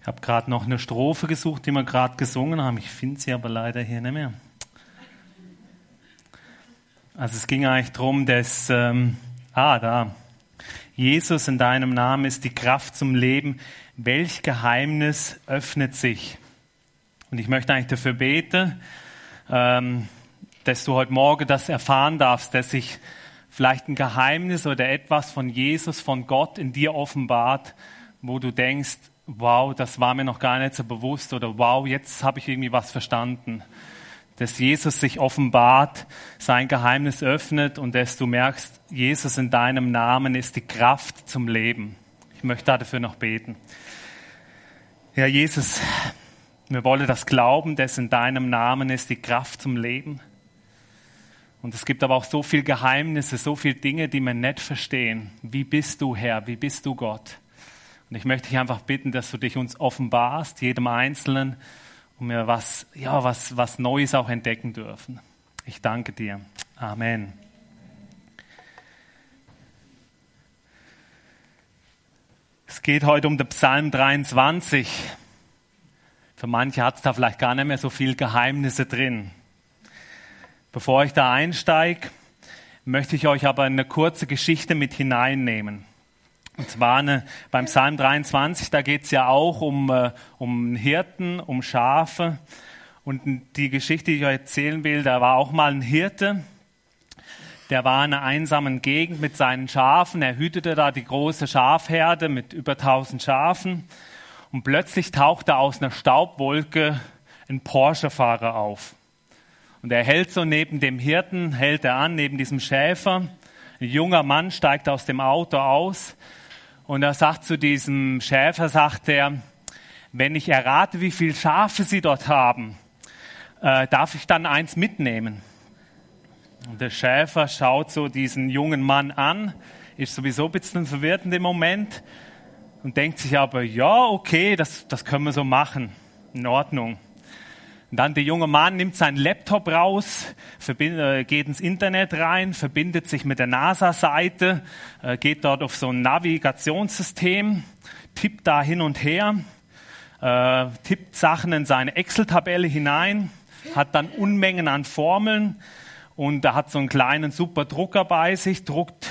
Ich habe gerade noch eine Strophe gesucht, die wir gerade gesungen haben. Ich finde sie aber leider hier nicht mehr. Also es ging eigentlich darum, dass, ähm, ah, da, Jesus in deinem Namen ist die Kraft zum Leben. Welch Geheimnis öffnet sich? Und ich möchte eigentlich dafür beten, ähm, dass du heute Morgen das erfahren darfst, dass sich vielleicht ein Geheimnis oder etwas von Jesus, von Gott in dir offenbart, wo du denkst, wow, das war mir noch gar nicht so bewusst oder wow, jetzt habe ich irgendwie was verstanden. Dass Jesus sich offenbart, sein Geheimnis öffnet und dass du merkst, Jesus in deinem Namen ist die Kraft zum Leben. Ich möchte dafür noch beten. Ja, Jesus, wir wollen das glauben, dass in deinem Namen ist die Kraft zum Leben. Und es gibt aber auch so viele Geheimnisse, so viele Dinge, die wir nicht verstehen. Wie bist du Herr? Wie bist du Gott? Und ich möchte dich einfach bitten, dass du dich uns offenbarst, jedem Einzelnen, und wir was, ja, was, was Neues auch entdecken dürfen. Ich danke dir. Amen. Es geht heute um den Psalm 23. Für manche hat es da vielleicht gar nicht mehr so viel Geheimnisse drin. Bevor ich da einsteige, möchte ich euch aber eine kurze Geschichte mit hineinnehmen. Und zwar eine, beim Psalm 23, da geht es ja auch um, äh, um Hirten, um Schafe. Und die Geschichte, die ich euch erzählen will, da war auch mal ein Hirte, der war in einer einsamen Gegend mit seinen Schafen. Er hütete da die große Schafherde mit über 1000 Schafen. Und plötzlich tauchte aus einer Staubwolke ein Porsche-Fahrer auf. Und er hält so neben dem Hirten, hält er an, neben diesem Schäfer. Ein junger Mann steigt aus dem Auto aus und er sagt zu diesem Schäfer, sagt er, wenn ich errate, wie viele Schafe Sie dort haben, äh, darf ich dann eins mitnehmen? Und der Schäfer schaut so diesen jungen Mann an, ist sowieso ein bisschen verwirrt in dem Moment und denkt sich aber, ja, okay, das, das können wir so machen, in Ordnung. Und dann der junge Mann nimmt seinen Laptop raus, äh, geht ins Internet rein, verbindet sich mit der NASA-Seite, äh, geht dort auf so ein Navigationssystem, tippt da hin und her, äh, tippt Sachen in seine Excel-Tabelle hinein, hat dann Unmengen an Formeln und er hat so einen kleinen super Drucker bei sich, druckt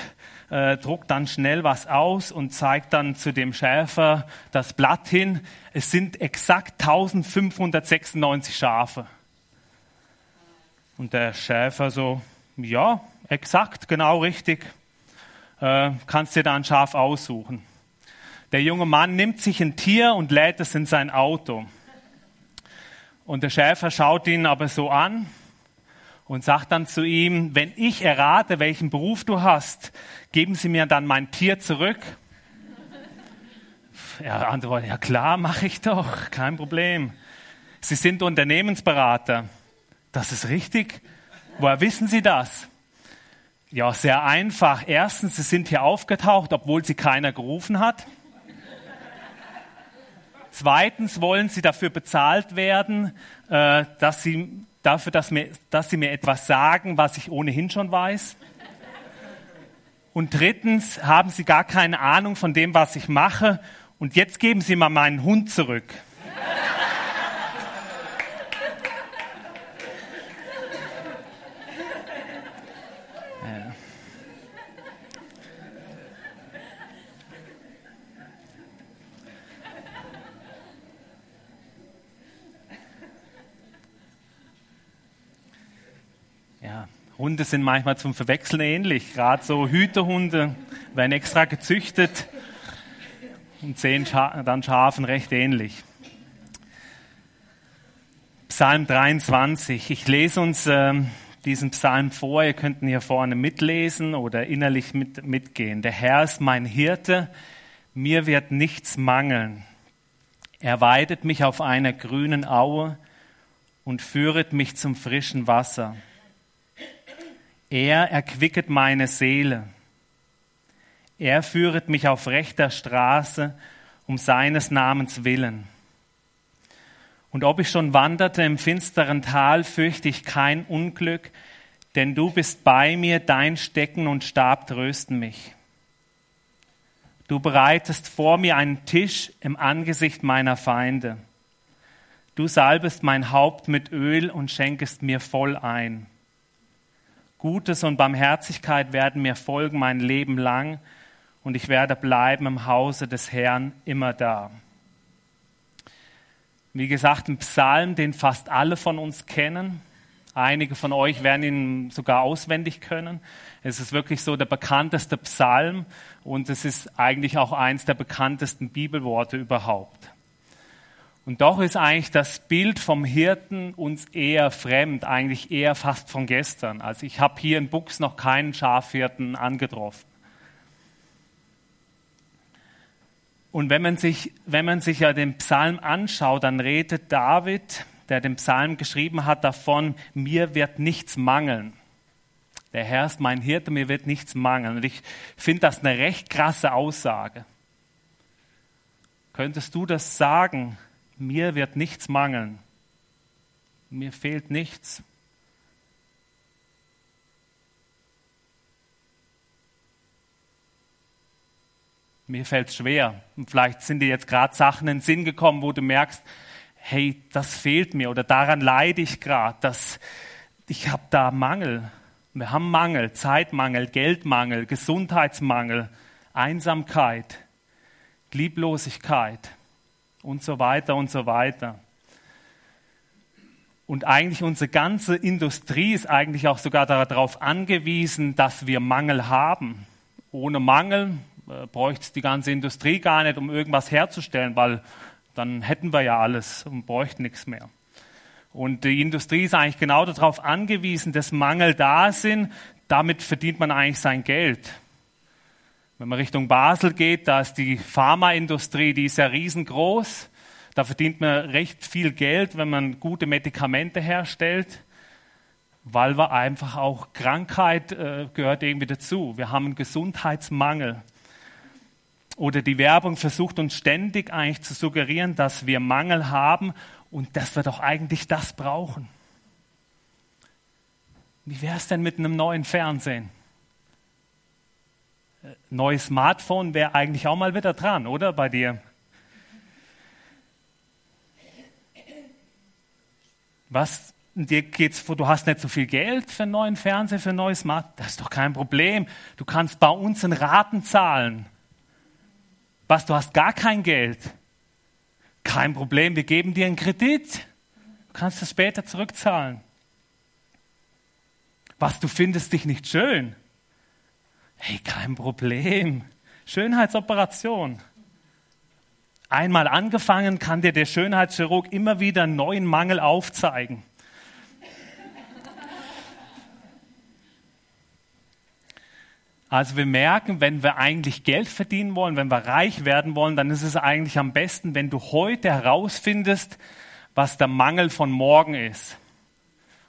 äh, druckt dann schnell was aus und zeigt dann zu dem Schäfer das Blatt hin. Es sind exakt 1596 Schafe. Und der Schäfer so, ja, exakt, genau richtig. Äh, kannst dir da ein Schaf aussuchen. Der junge Mann nimmt sich ein Tier und lädt es in sein Auto. Und der Schäfer schaut ihn aber so an und sagt dann zu ihm, wenn ich errate, welchen Beruf du hast, geben Sie mir dann mein Tier zurück? Er antwortet, ja klar, mache ich doch, kein Problem. Sie sind Unternehmensberater. Das ist richtig. Woher wissen Sie das? Ja, sehr einfach. Erstens, Sie sind hier aufgetaucht, obwohl Sie keiner gerufen hat. Zweitens wollen Sie dafür bezahlt werden, äh, dass Sie dafür, dass, mir, dass Sie mir etwas sagen, was ich ohnehin schon weiß. Und drittens haben Sie gar keine Ahnung von dem, was ich mache. Und jetzt geben Sie mal meinen Hund zurück. Hunde sind manchmal zum Verwechseln ähnlich. Gerade so Hüterhunde werden extra gezüchtet und sehen dann Schafen recht ähnlich. Psalm 23. Ich lese uns äh, diesen Psalm vor. Ihr könnt ihn hier vorne mitlesen oder innerlich mit, mitgehen. Der Herr ist mein Hirte. Mir wird nichts mangeln. Er weidet mich auf einer grünen Aue und führet mich zum frischen Wasser. Er erquicket meine Seele. Er führet mich auf rechter Straße um seines Namens willen. Und ob ich schon wanderte im finsteren Tal, fürchte ich kein Unglück, denn du bist bei mir, dein Stecken und Stab trösten mich. Du bereitest vor mir einen Tisch im Angesicht meiner Feinde. Du salbest mein Haupt mit Öl und schenkest mir voll ein. Gutes und Barmherzigkeit werden mir folgen mein Leben lang und ich werde bleiben im Hause des Herrn immer da. Wie gesagt, ein Psalm, den fast alle von uns kennen. Einige von euch werden ihn sogar auswendig können. Es ist wirklich so der bekannteste Psalm und es ist eigentlich auch eins der bekanntesten Bibelworte überhaupt. Und doch ist eigentlich das Bild vom Hirten uns eher fremd, eigentlich eher fast von gestern. Also ich habe hier in Buchs noch keinen Schafhirten angetroffen. Und wenn man sich, wenn man sich ja den Psalm anschaut, dann redet David, der den Psalm geschrieben hat, davon, mir wird nichts mangeln. Der Herr ist mein Hirte, mir wird nichts mangeln. Und ich finde das eine recht krasse Aussage. Könntest du das sagen? Mir wird nichts mangeln. Mir fehlt nichts. Mir fällt es schwer. Und vielleicht sind dir jetzt gerade Sachen in den Sinn gekommen, wo du merkst, hey, das fehlt mir oder daran leide ich gerade, dass ich habe da Mangel. Wir haben Mangel, Zeitmangel, Geldmangel, Gesundheitsmangel, Einsamkeit, Lieblosigkeit und so weiter und so weiter. Und eigentlich unsere ganze Industrie ist eigentlich auch sogar darauf angewiesen, dass wir Mangel haben. Ohne Mangel äh, bräuchte es die ganze Industrie gar nicht, um irgendwas herzustellen, weil dann hätten wir ja alles und bräuchten nichts mehr. Und die Industrie ist eigentlich genau darauf angewiesen, dass Mangel da sind. Damit verdient man eigentlich sein Geld. Wenn man Richtung Basel geht, da ist die Pharmaindustrie, die ist ja riesengroß. Da verdient man recht viel Geld, wenn man gute Medikamente herstellt, weil wir einfach auch Krankheit äh, gehört irgendwie dazu. Wir haben einen Gesundheitsmangel oder die Werbung versucht uns ständig eigentlich zu suggerieren, dass wir Mangel haben und dass wir doch eigentlich das brauchen. Wie wäre es denn mit einem neuen Fernsehen? Neues Smartphone wäre eigentlich auch mal wieder dran, oder bei dir? Was dir geht's vor, du hast nicht so viel Geld für einen neuen Fernseher, für ein neues Smartphone? Das ist doch kein Problem. Du kannst bei uns in Raten zahlen. Was, du hast gar kein Geld? Kein Problem, wir geben dir einen Kredit. Du kannst es später zurückzahlen. Was, du findest dich nicht schön? Hey, kein Problem. Schönheitsoperation. Einmal angefangen kann dir der Schönheitschirurg immer wieder einen neuen Mangel aufzeigen. Also wir merken, wenn wir eigentlich Geld verdienen wollen, wenn wir reich werden wollen, dann ist es eigentlich am besten, wenn du heute herausfindest, was der Mangel von morgen ist.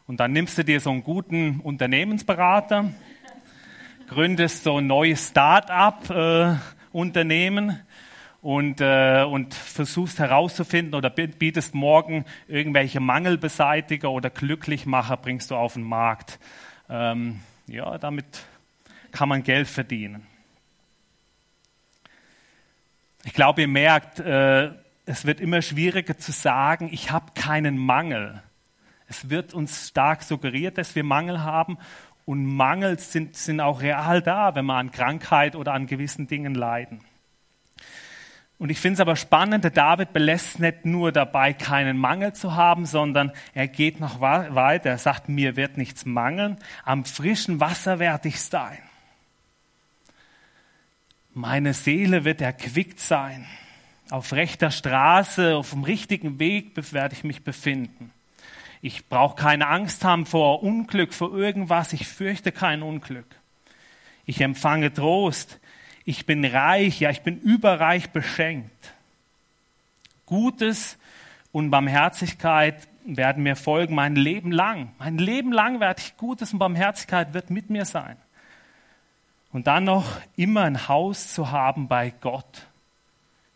Und dann nimmst du dir so einen guten Unternehmensberater, gründest so ein neues Start-up-Unternehmen äh, und, äh, und versuchst herauszufinden oder bietest morgen irgendwelche Mangelbeseitiger oder Glücklichmacher bringst du auf den Markt. Ähm, ja, damit kann man Geld verdienen. Ich glaube, ihr merkt, äh, es wird immer schwieriger zu sagen, ich habe keinen Mangel. Es wird uns stark suggeriert, dass wir Mangel haben und Mangel sind, sind auch real da, wenn wir an Krankheit oder an gewissen Dingen leiden. Und ich finde es aber spannend, der David belässt nicht nur dabei, keinen Mangel zu haben, sondern er geht noch weiter. Er sagt, mir wird nichts mangeln, am frischen Wasser werde ich sein. Meine Seele wird erquickt sein. Auf rechter Straße, auf dem richtigen Weg werde ich mich befinden. Ich brauche keine Angst haben vor Unglück, vor irgendwas. Ich fürchte kein Unglück. Ich empfange Trost. Ich bin reich, ja, ich bin überreich beschenkt. Gutes und Barmherzigkeit werden mir folgen mein Leben lang. Mein Leben lang werde ich Gutes und Barmherzigkeit wird mit mir sein. Und dann noch immer ein Haus zu haben bei Gott,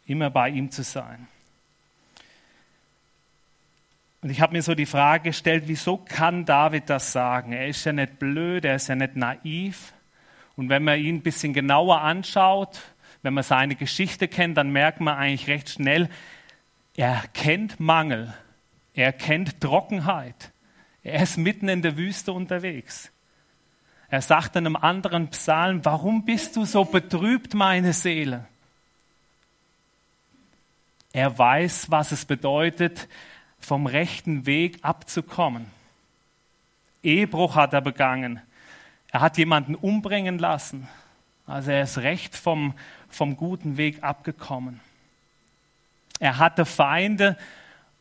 immer bei ihm zu sein. Und ich habe mir so die Frage gestellt, wieso kann David das sagen? Er ist ja nicht blöd, er ist ja nicht naiv. Und wenn man ihn ein bisschen genauer anschaut, wenn man seine Geschichte kennt, dann merkt man eigentlich recht schnell, er kennt Mangel, er kennt Trockenheit, er ist mitten in der Wüste unterwegs. Er sagt in einem anderen Psalm, warum bist du so betrübt, meine Seele? Er weiß, was es bedeutet, vom rechten Weg abzukommen. Ehebruch hat er begangen. Er hat jemanden umbringen lassen. Also er ist recht vom, vom guten Weg abgekommen. Er hatte Feinde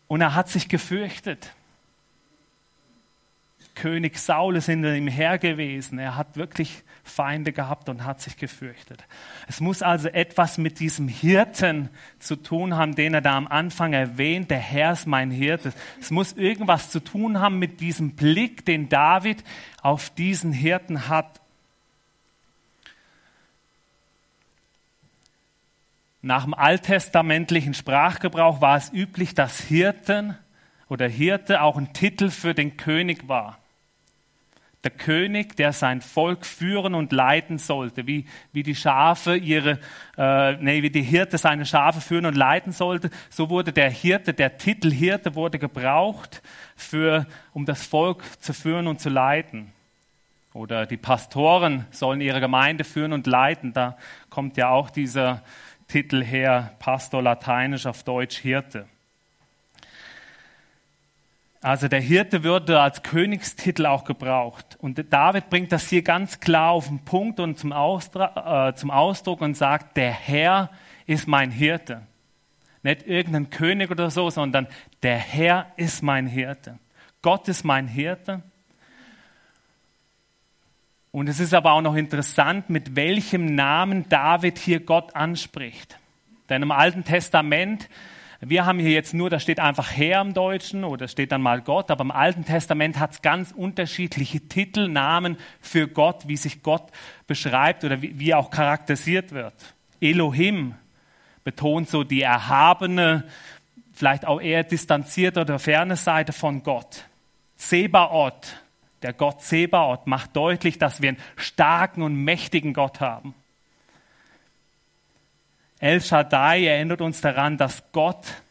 und er hat sich gefürchtet. König Saul ist hinter ihm her gewesen. Er hat wirklich Feinde gehabt und hat sich gefürchtet. Es muss also etwas mit diesem Hirten zu tun haben, den er da am Anfang erwähnt. Der Herr ist mein Hirte. Es muss irgendwas zu tun haben mit diesem Blick, den David auf diesen Hirten hat. Nach dem alttestamentlichen Sprachgebrauch war es üblich, dass Hirten oder Hirte auch ein Titel für den König war der König, der sein Volk führen und leiten sollte, wie, wie die Schafe ihre, äh, nee, wie die Hirte seine Schafe führen und leiten sollte, so wurde der Hirte, der Titel Hirte wurde gebraucht für, um das Volk zu führen und zu leiten. Oder die Pastoren sollen ihre Gemeinde führen und leiten. Da kommt ja auch dieser Titel her, Pastor lateinisch auf Deutsch Hirte. Also der Hirte würde als Königstitel auch gebraucht. Und David bringt das hier ganz klar auf den Punkt und zum, Ausdruck, äh, zum Ausdruck und sagt, der Herr ist mein Hirte. Nicht irgendein König oder so, sondern der Herr ist mein Hirte. Gott ist mein Hirte. Und es ist aber auch noch interessant, mit welchem Namen David hier Gott anspricht. Denn im Alten Testament wir haben hier jetzt nur, da steht einfach Herr im Deutschen oder steht dann mal Gott, aber im Alten Testament hat es ganz unterschiedliche Titel, Namen für Gott, wie sich Gott beschreibt oder wie, wie auch charakterisiert wird. Elohim betont so die erhabene, vielleicht auch eher distanzierte oder ferne Seite von Gott. Zebaoth, der Gott Zebaoth, macht deutlich, dass wir einen starken und mächtigen Gott haben. El Shaddai erinnert uns daran, dass Gott,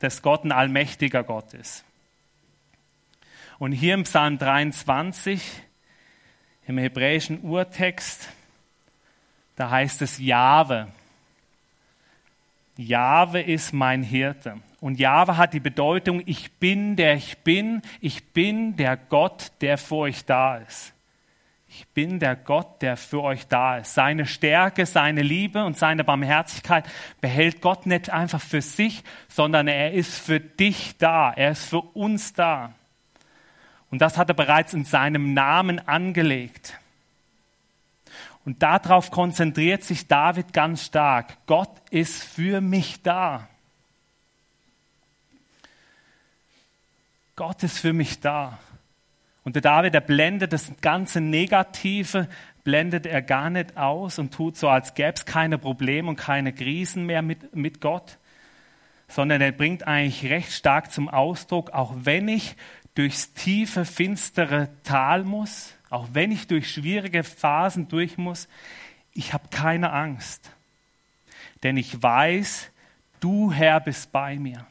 dass Gott ein allmächtiger Gott ist. Und hier im Psalm 23, im hebräischen Urtext, da heißt es Jahwe. Jahwe ist mein Hirte. Und Jahwe hat die Bedeutung, ich bin der ich bin, ich bin der Gott, der vor euch da ist. Ich bin der Gott, der für euch da ist. Seine Stärke, seine Liebe und seine Barmherzigkeit behält Gott nicht einfach für sich, sondern er ist für dich da. Er ist für uns da. Und das hat er bereits in seinem Namen angelegt. Und darauf konzentriert sich David ganz stark. Gott ist für mich da. Gott ist für mich da. Und der David, der blendet das ganze Negative, blendet er gar nicht aus und tut so, als gäbe es keine Probleme und keine Krisen mehr mit, mit Gott, sondern er bringt eigentlich recht stark zum Ausdruck, auch wenn ich durchs tiefe, finstere Tal muss, auch wenn ich durch schwierige Phasen durch muss, ich habe keine Angst, denn ich weiß, du Herr bist bei mir.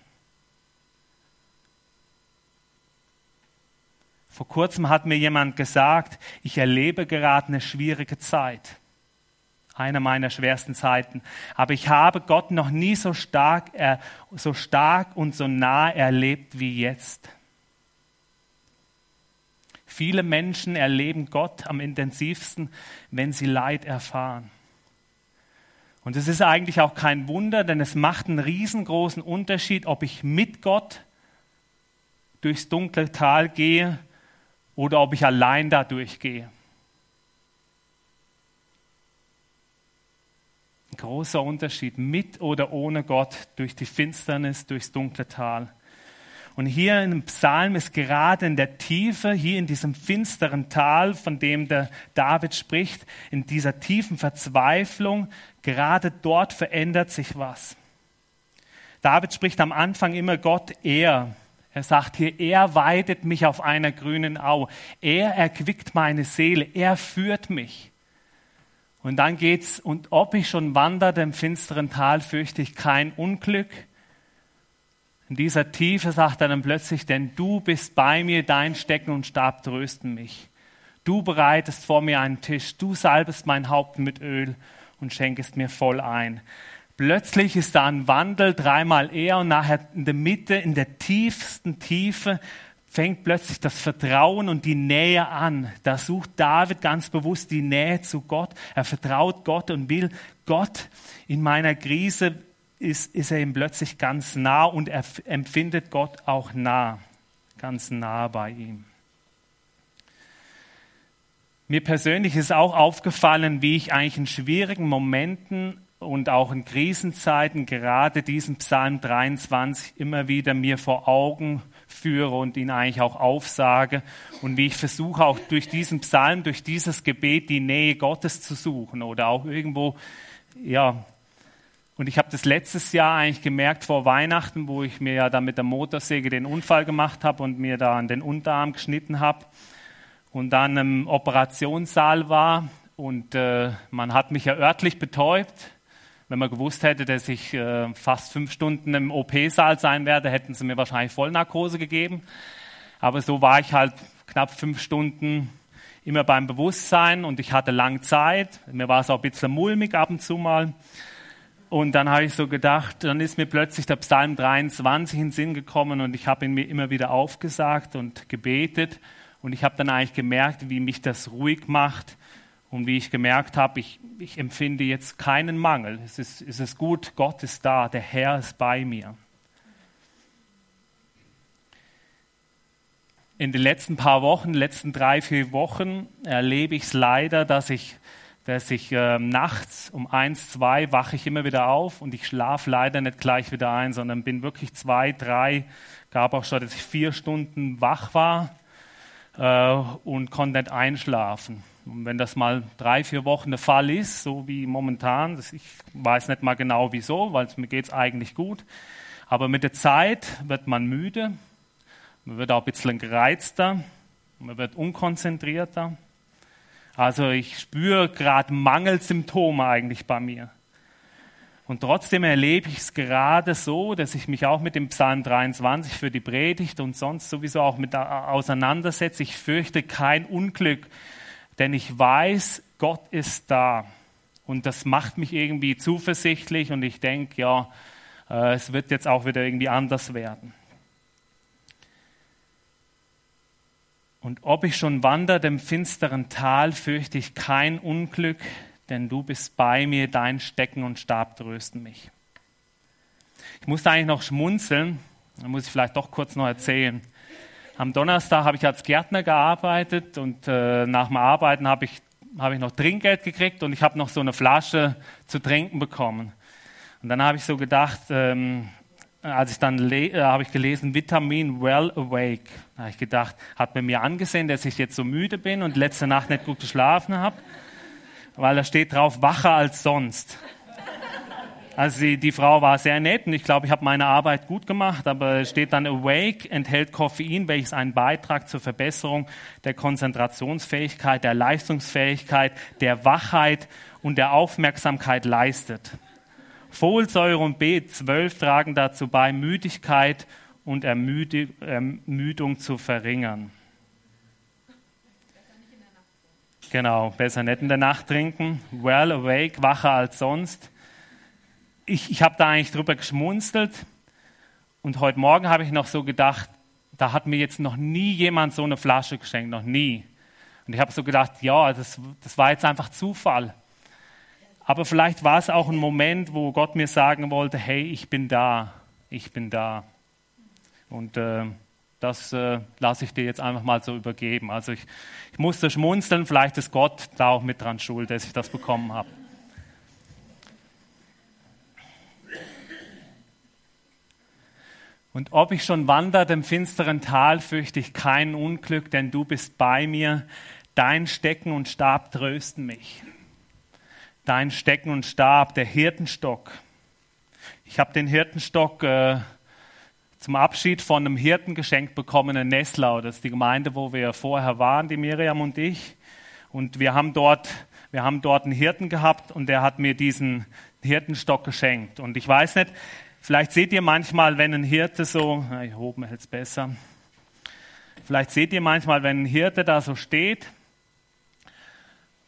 Vor kurzem hat mir jemand gesagt, ich erlebe gerade eine schwierige Zeit. Eine meiner schwersten Zeiten. Aber ich habe Gott noch nie so stark, so stark und so nah erlebt wie jetzt. Viele Menschen erleben Gott am intensivsten, wenn sie Leid erfahren. Und es ist eigentlich auch kein Wunder, denn es macht einen riesengroßen Unterschied, ob ich mit Gott durchs dunkle Tal gehe oder ob ich allein da durchgehe. Ein großer Unterschied, mit oder ohne Gott, durch die Finsternis, durchs dunkle Tal. Und hier in dem Psalm ist gerade in der Tiefe, hier in diesem finsteren Tal, von dem der David spricht, in dieser tiefen Verzweiflung, gerade dort verändert sich was. David spricht am Anfang immer Gott er. Er sagt hier, er weidet mich auf einer grünen Au. Er erquickt meine Seele. Er führt mich. Und dann geht's, und ob ich schon wanderte im finsteren Tal, fürchte ich kein Unglück. In dieser Tiefe sagt er dann plötzlich, denn du bist bei mir, dein Stecken und Stab trösten mich. Du bereitest vor mir einen Tisch, du salbest mein Haupt mit Öl und schenkest mir voll ein. Plötzlich ist da ein Wandel, dreimal eher und nachher in der Mitte, in der tiefsten Tiefe, fängt plötzlich das Vertrauen und die Nähe an. Da sucht David ganz bewusst die Nähe zu Gott. Er vertraut Gott und will Gott in meiner Krise ist, ist er ihm plötzlich ganz nah und er empfindet Gott auch nah, ganz nah bei ihm. Mir persönlich ist auch aufgefallen, wie ich eigentlich in schwierigen Momenten und auch in Krisenzeiten gerade diesen Psalm 23 immer wieder mir vor Augen führe und ihn eigentlich auch aufsage. Und wie ich versuche auch durch diesen Psalm, durch dieses Gebet die Nähe Gottes zu suchen oder auch irgendwo ja. Und ich habe das letztes Jahr eigentlich gemerkt vor Weihnachten, wo ich mir ja da mit der Motorsäge den Unfall gemacht habe und mir da an den Unterarm geschnitten habe und dann im Operationssaal war. Und äh, man hat mich ja örtlich betäubt. Wenn man gewusst hätte, dass ich äh, fast fünf Stunden im OP-Saal sein werde, hätten sie mir wahrscheinlich Vollnarkose gegeben. Aber so war ich halt knapp fünf Stunden immer beim Bewusstsein und ich hatte lang Zeit. Mir war es auch ein bisschen mulmig ab und zu mal. Und dann habe ich so gedacht, dann ist mir plötzlich der Psalm 23 in den Sinn gekommen und ich habe ihn mir immer wieder aufgesagt und gebetet. Und ich habe dann eigentlich gemerkt, wie mich das ruhig macht und wie ich gemerkt habe, ich, ich empfinde jetzt keinen Mangel. Es ist, es ist gut, Gott ist da, der Herr ist bei mir. In den letzten paar Wochen, letzten drei, vier Wochen erlebe ich es leider, dass ich dass ich äh, nachts um eins, zwei wache ich immer wieder auf und ich schlafe leider nicht gleich wieder ein, sondern bin wirklich zwei, drei, gab auch schon, dass ich vier Stunden wach war äh, und konnte nicht einschlafen. Und wenn das mal drei, vier Wochen der Fall ist, so wie momentan, ich weiß nicht mal genau wieso, weil mir geht es eigentlich gut, aber mit der Zeit wird man müde, man wird auch ein bisschen gereizter, man wird unkonzentrierter. Also ich spüre gerade Mangelsymptome eigentlich bei mir. Und trotzdem erlebe ich es gerade so, dass ich mich auch mit dem Psalm 23 für die Predigt und sonst sowieso auch mit auseinandersetze. Ich fürchte kein Unglück, denn ich weiß, Gott ist da. Und das macht mich irgendwie zuversichtlich und ich denke, ja, äh, es wird jetzt auch wieder irgendwie anders werden. Und ob ich schon wanderte im finsteren Tal, fürchte ich kein Unglück, denn du bist bei mir, dein Stecken und Stab trösten mich. Ich musste eigentlich noch schmunzeln, da muss ich vielleicht doch kurz noch erzählen. Am Donnerstag habe ich als Gärtner gearbeitet und äh, nach dem Arbeiten habe ich, habe ich noch Trinkgeld gekriegt und ich habe noch so eine Flasche zu trinken bekommen. Und dann habe ich so gedacht, ähm, als ich dann äh, habe ich gelesen Vitamin Well Awake. Da habe ich gedacht, hat man mir angesehen, dass ich jetzt so müde bin und letzte Nacht nicht gut geschlafen habe, weil da steht drauf wacher als sonst. Also die, die Frau war sehr nett und ich glaube, ich habe meine Arbeit gut gemacht, aber steht dann Awake enthält Koffein, welches einen Beitrag zur Verbesserung der Konzentrationsfähigkeit, der Leistungsfähigkeit, der Wachheit und der Aufmerksamkeit leistet. Folsäure und B12 tragen dazu bei, Müdigkeit und Ermüdung zu verringern. Genau, besser nicht in der Nacht trinken. Well awake, wacher als sonst. Ich, ich habe da eigentlich drüber geschmunzelt und heute Morgen habe ich noch so gedacht, da hat mir jetzt noch nie jemand so eine Flasche geschenkt, noch nie. Und ich habe so gedacht, ja, das, das war jetzt einfach Zufall. Aber vielleicht war es auch ein Moment, wo Gott mir sagen wollte, hey, ich bin da, ich bin da. Und äh, das äh, lasse ich dir jetzt einfach mal so übergeben. Also ich, ich musste schmunzeln, vielleicht ist Gott da auch mit dran schuld, dass ich das bekommen habe. Und ob ich schon wandert im finsteren Tal, fürchte ich kein Unglück, denn du bist bei mir. Dein Stecken und Stab trösten mich dein Stecken und Stab, der Hirtenstock. Ich habe den Hirtenstock äh, zum Abschied von einem Hirten geschenkt bekommen in Nesslau. Das ist die Gemeinde, wo wir vorher waren, die Miriam und ich. Und wir haben dort Wir haben dort einen Hirten gehabt und der hat mir diesen Hirtenstock geschenkt. Und ich weiß nicht, vielleicht seht ihr manchmal, wenn ein Hirte so, hier oben hält es besser. Vielleicht seht ihr manchmal, wenn ein Hirte da so steht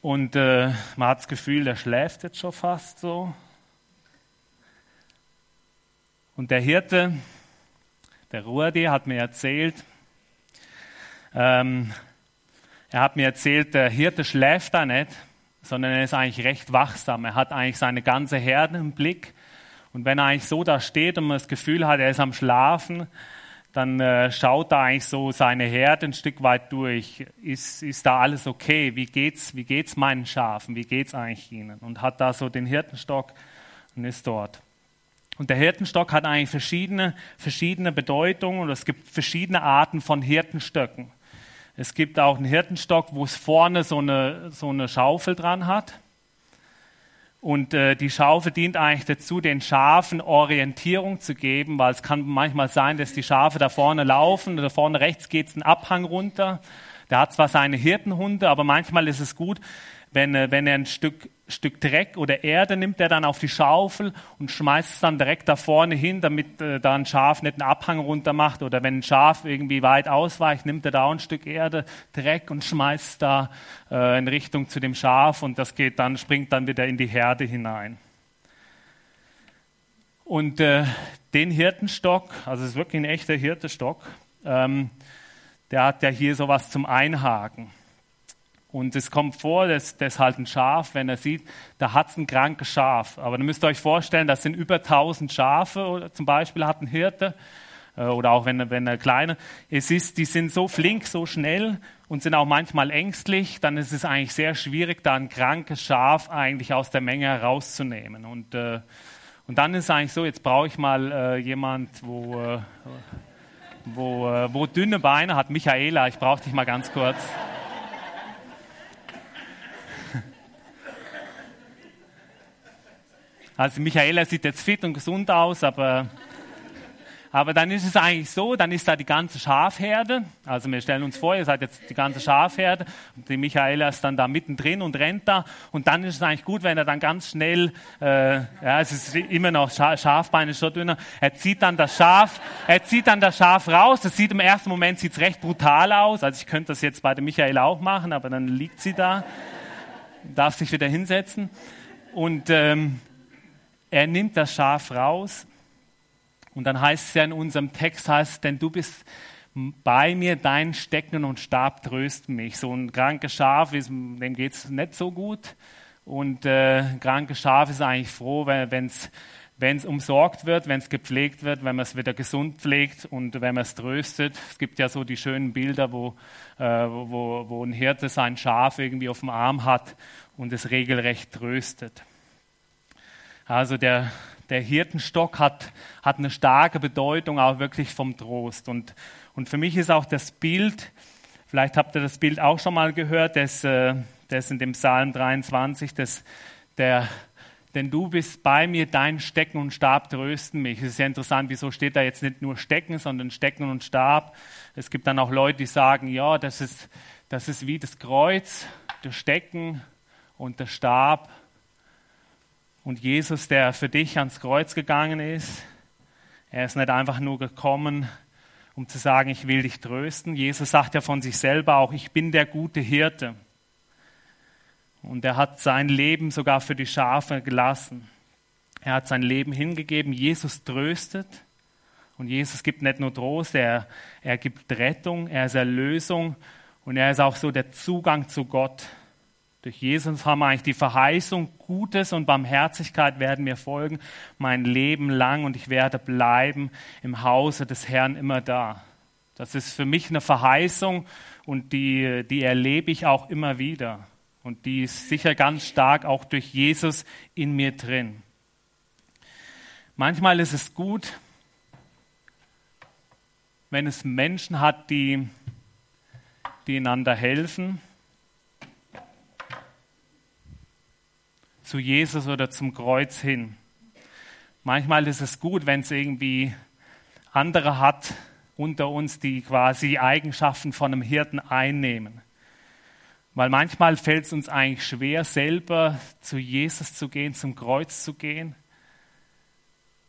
und äh, man hat das Gefühl, der schläft jetzt schon fast so. Und der Hirte, der Ruadi, hat mir erzählt, ähm, er hat mir erzählt, der Hirte schläft da nicht, sondern er ist eigentlich recht wachsam. Er hat eigentlich seine ganze Herde im Blick. Und wenn er eigentlich so da steht und man das Gefühl hat, er ist am Schlafen, dann äh, schaut er eigentlich so seine Herde ein Stück weit durch. Ist, ist da alles okay? Wie geht's, wie geht's meinen Schafen? Wie geht's eigentlich ihnen? Und hat da so den Hirtenstock und ist dort. Und der Hirtenstock hat eigentlich verschiedene, verschiedene Bedeutungen und es gibt verschiedene Arten von Hirtenstöcken. Es gibt auch einen Hirtenstock, wo es vorne so eine, so eine Schaufel dran hat. Und äh, die Schaufel dient eigentlich dazu, den Schafen Orientierung zu geben, weil es kann manchmal sein, dass die Schafe da vorne laufen, da vorne rechts geht es einen Abhang runter. Der hat zwar seine Hirtenhunde, aber manchmal ist es gut, wenn, äh, wenn er ein Stück, Stück Dreck oder Erde nimmt, er dann auf die Schaufel und schmeißt es dann direkt da vorne hin, damit äh, da ein Schaf nicht einen Abhang runter macht. Oder wenn ein Schaf irgendwie weit ausweicht, nimmt er da auch ein Stück Erde, Dreck und schmeißt da äh, in Richtung zu dem Schaf und das geht dann, springt dann wieder in die Herde hinein. Und äh, den Hirtenstock, also es ist wirklich ein echter Hirtenstock, ähm, der hat ja hier sowas zum Einhaken. Und es kommt vor, dass, dass halt ein Schaf, wenn er sieht, da hat es ein krankes Schaf. Aber dann müsst ihr euch vorstellen, das sind über 1000 Schafe, zum Beispiel hat ein Hirte, äh, oder auch wenn, wenn er kleiner. Es ist, die sind so flink, so schnell und sind auch manchmal ängstlich. Dann ist es eigentlich sehr schwierig, da ein krankes Schaf eigentlich aus der Menge herauszunehmen. Und, äh, und dann ist es eigentlich so, jetzt brauche ich mal äh, jemand, wo, äh, wo, äh, wo dünne Beine hat. Michaela, ich brauche dich mal ganz kurz. Also Michaela sieht jetzt fit und gesund aus, aber, aber dann ist es eigentlich so, dann ist da die ganze Schafherde. Also wir stellen uns vor, ihr seid jetzt die ganze Schafherde und die Michaela ist dann da mittendrin und rennt da. Und dann ist es eigentlich gut, wenn er dann ganz schnell, äh, ja, es ist immer noch, Schafbeine schon dünner, er zieht dann das Schaf, er zieht dann das Schaf raus. Das sieht im ersten Moment sieht's recht brutal aus. Also ich könnte das jetzt bei der Michaela auch machen, aber dann liegt sie da, darf sich wieder hinsetzen. Und ähm, er nimmt das Schaf raus und dann heißt es ja in unserem Text, heißt, denn du bist bei mir, dein Stecken und Stab trösten mich. So ein krankes Schaf, dem geht es nicht so gut. Und äh, krankes Schaf ist eigentlich froh, wenn es wenn es umsorgt wird, wenn es gepflegt wird, wenn man es wieder gesund pflegt und wenn man es tröstet. Es gibt ja so die schönen Bilder, wo, äh, wo, wo ein Hirte sein Schaf irgendwie auf dem Arm hat und es regelrecht tröstet. Also der, der Hirtenstock hat, hat eine starke Bedeutung auch wirklich vom Trost. Und, und für mich ist auch das Bild, vielleicht habt ihr das Bild auch schon mal gehört, das, äh, das in dem Psalm 23, das, der, denn du bist bei mir, dein Stecken und Stab trösten mich. Es ist ja interessant, wieso steht da jetzt nicht nur Stecken, sondern Stecken und Stab. Es gibt dann auch Leute, die sagen, ja, das ist, das ist wie das Kreuz, der Stecken und der Stab und Jesus, der für dich ans Kreuz gegangen ist, er ist nicht einfach nur gekommen, um zu sagen, ich will dich trösten. Jesus sagt ja von sich selber auch, ich bin der gute Hirte. Und er hat sein Leben sogar für die Schafe gelassen. Er hat sein Leben hingegeben. Jesus tröstet. Und Jesus gibt nicht nur Trost, er, er gibt Rettung, er ist Erlösung und er ist auch so der Zugang zu Gott. Durch Jesus haben wir eigentlich die Verheißung, Gutes und Barmherzigkeit werden mir folgen mein Leben lang und ich werde bleiben im Hause des Herrn immer da. Das ist für mich eine Verheißung und die, die erlebe ich auch immer wieder. Und die ist sicher ganz stark auch durch Jesus in mir drin. Manchmal ist es gut, wenn es Menschen hat, die, die einander helfen zu Jesus oder zum Kreuz hin. Manchmal ist es gut, wenn es irgendwie andere hat unter uns, die quasi Eigenschaften von einem Hirten einnehmen. Weil manchmal fällt es uns eigentlich schwer, selber zu Jesus zu gehen, zum Kreuz zu gehen,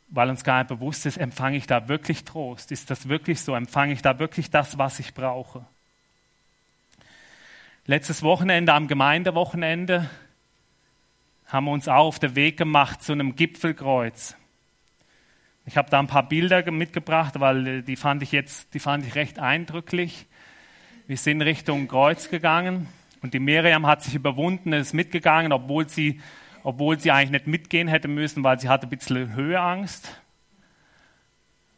weil uns gar nicht bewusst ist, empfange ich da wirklich Trost? Ist das wirklich so? Empfange ich da wirklich das, was ich brauche? Letztes Wochenende, am Gemeindewochenende, haben wir uns auch auf den Weg gemacht zu einem Gipfelkreuz. Ich habe da ein paar Bilder mitgebracht, weil die fand ich jetzt, die fand ich recht eindrücklich. Wir sind Richtung Kreuz gegangen und die Miriam hat sich überwunden, ist mitgegangen, obwohl sie, obwohl sie eigentlich nicht mitgehen hätte müssen, weil sie hatte ein bisschen Höheangst.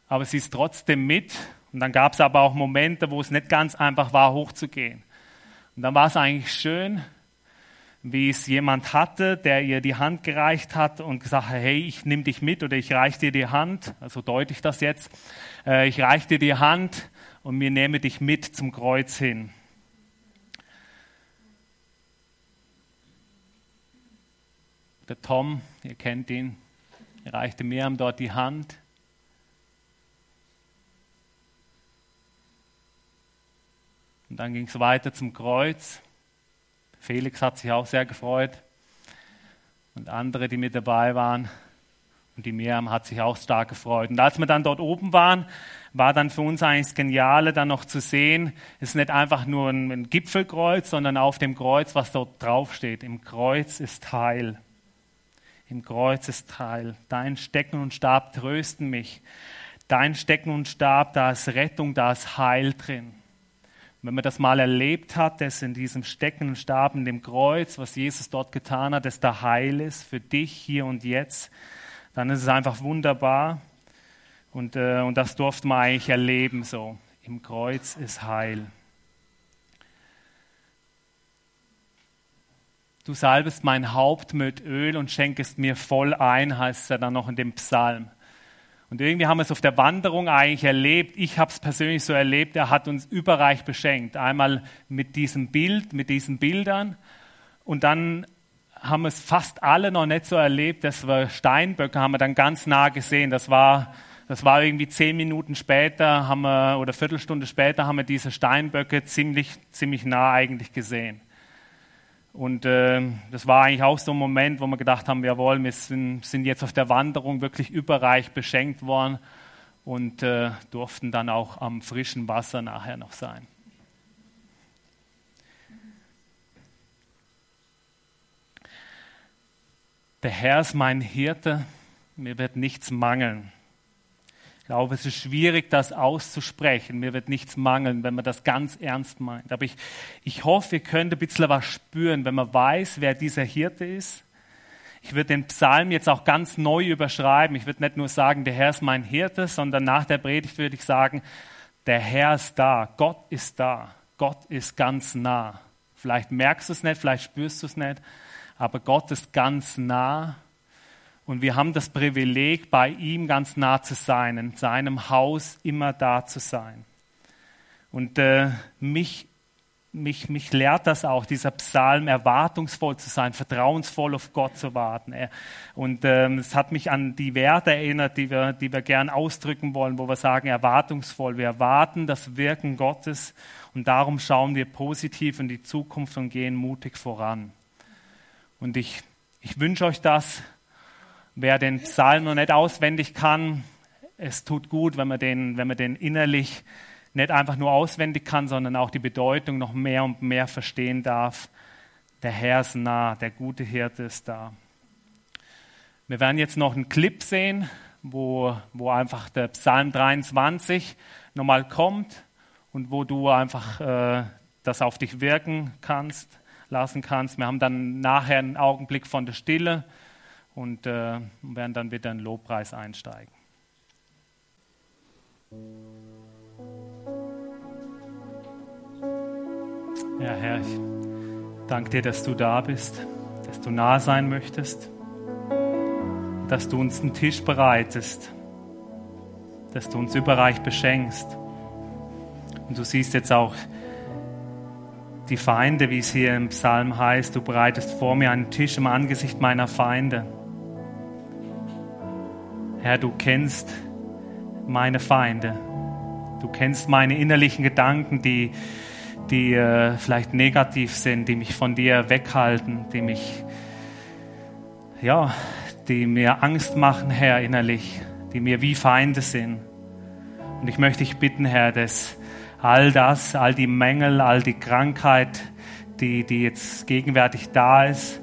Aber sie ist trotzdem mit. Und dann gab es aber auch Momente, wo es nicht ganz einfach war, hochzugehen. Und dann war es eigentlich schön, wie es jemand hatte, der ihr die Hand gereicht hat und gesagt hat, hey, ich nehme dich mit oder ich reiche dir die Hand, also deute ich das jetzt, äh, ich reiche dir die Hand und mir nehme dich mit zum Kreuz hin. Der Tom, ihr kennt ihn, reichte Miriam dort die Hand. Und dann ging es weiter zum Kreuz. Felix hat sich auch sehr gefreut. Und andere, die mit dabei waren. Und die Miriam hat sich auch stark gefreut. Und als wir dann dort oben waren, war dann für uns eigentlich das Geniale, dann noch zu sehen, es ist nicht einfach nur ein, Gipfelkreuz, sondern auf dem Kreuz, was dort draufsteht. Im Kreuz ist Heil im Kreuz ist Heil. Dein Stecken und Stab trösten mich. Dein Stecken und Stab, da ist Rettung, da ist Heil drin. Wenn man das mal erlebt hat, dass in diesem Stecken und Stab, in dem Kreuz, was Jesus dort getan hat, dass da Heil ist für dich hier und jetzt, dann ist es einfach wunderbar. Und, äh, und das durfte man eigentlich erleben so. Im Kreuz ist Heil. Du salbest mein Haupt mit Öl und schenkest mir voll ein, heißt es ja dann noch in dem Psalm. Und irgendwie haben wir es auf der Wanderung eigentlich erlebt. Ich habe es persönlich so erlebt. Er hat uns überreich beschenkt. Einmal mit diesem Bild, mit diesen Bildern. Und dann haben wir es fast alle noch nicht so erlebt. Das war Steinböcke, haben wir dann ganz nah gesehen. Das war, das war irgendwie zehn Minuten später haben wir, oder Viertelstunde später haben wir diese Steinböcke ziemlich, ziemlich nah eigentlich gesehen. Und äh, das war eigentlich auch so ein Moment, wo wir gedacht haben, jawohl, wir sind, sind jetzt auf der Wanderung wirklich überreich beschenkt worden und äh, durften dann auch am frischen Wasser nachher noch sein. Der Herr ist mein Hirte, mir wird nichts mangeln. Ich glaube, es ist schwierig, das auszusprechen. Mir wird nichts mangeln, wenn man das ganz ernst meint. Aber ich, ich hoffe, ihr könnt ein bisschen was spüren, wenn man weiß, wer dieser Hirte ist. Ich würde den Psalm jetzt auch ganz neu überschreiben. Ich würde nicht nur sagen, der Herr ist mein Hirte, sondern nach der Predigt würde ich sagen, der Herr ist da. Gott ist da. Gott ist ganz nah. Vielleicht merkst du es nicht, vielleicht spürst du es nicht, aber Gott ist ganz nah und wir haben das Privileg, bei ihm ganz nah zu sein, in seinem Haus immer da zu sein. Und äh, mich, mich, mich lehrt das auch, dieser Psalm, erwartungsvoll zu sein, vertrauensvoll auf Gott zu warten. Und ähm, es hat mich an die Werte erinnert, die wir, die wir gern ausdrücken wollen, wo wir sagen, erwartungsvoll. Wir erwarten das Wirken Gottes und darum schauen wir positiv in die Zukunft und gehen mutig voran. Und ich, ich wünsche euch das, Wer den Psalm noch nicht auswendig kann, es tut gut, wenn man den, wenn man den innerlich nicht einfach nur auswendig kann, sondern auch die Bedeutung noch mehr und mehr verstehen darf. Der Herr ist nah, der gute Hirte ist da. Wir werden jetzt noch einen Clip sehen, wo, wo einfach der Psalm 23 nochmal kommt und wo du einfach äh, das auf dich wirken kannst, lassen kannst. Wir haben dann nachher einen Augenblick von der Stille und äh, werden dann wieder in den Lobpreis einsteigen. Ja, Herr, ich danke dir, dass du da bist, dass du nah sein möchtest, dass du uns einen Tisch bereitest, dass du uns überreich beschenkst. Und du siehst jetzt auch die Feinde, wie es hier im Psalm heißt, du bereitest vor mir einen Tisch im Angesicht meiner Feinde. Herr, du kennst meine Feinde. Du kennst meine innerlichen Gedanken, die, die äh, vielleicht negativ sind, die mich von dir weghalten, die mich, ja, die mir Angst machen, Herr, innerlich, die mir wie Feinde sind. Und ich möchte dich bitten, Herr, dass all das, all die Mängel, all die Krankheit, die, die jetzt gegenwärtig da ist,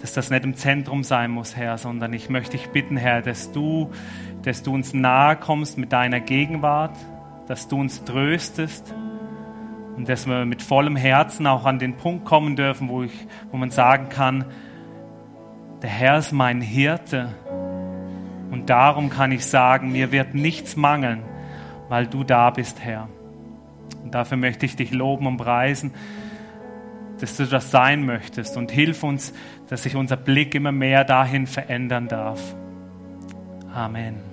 dass das nicht im Zentrum sein muss, Herr, sondern ich möchte dich bitten, Herr, dass du, dass du uns nahe kommst mit deiner Gegenwart, dass du uns tröstest und dass wir mit vollem Herzen auch an den Punkt kommen dürfen, wo, ich, wo man sagen kann, der Herr ist mein Hirte und darum kann ich sagen, mir wird nichts mangeln, weil du da bist, Herr. Und dafür möchte ich dich loben und preisen, dass du das sein möchtest und hilf uns, dass sich unser Blick immer mehr dahin verändern darf. Amen.